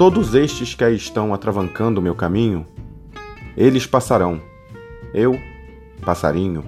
todos estes que aí estão atravancando o meu caminho, eles passarão. Eu, passarinho,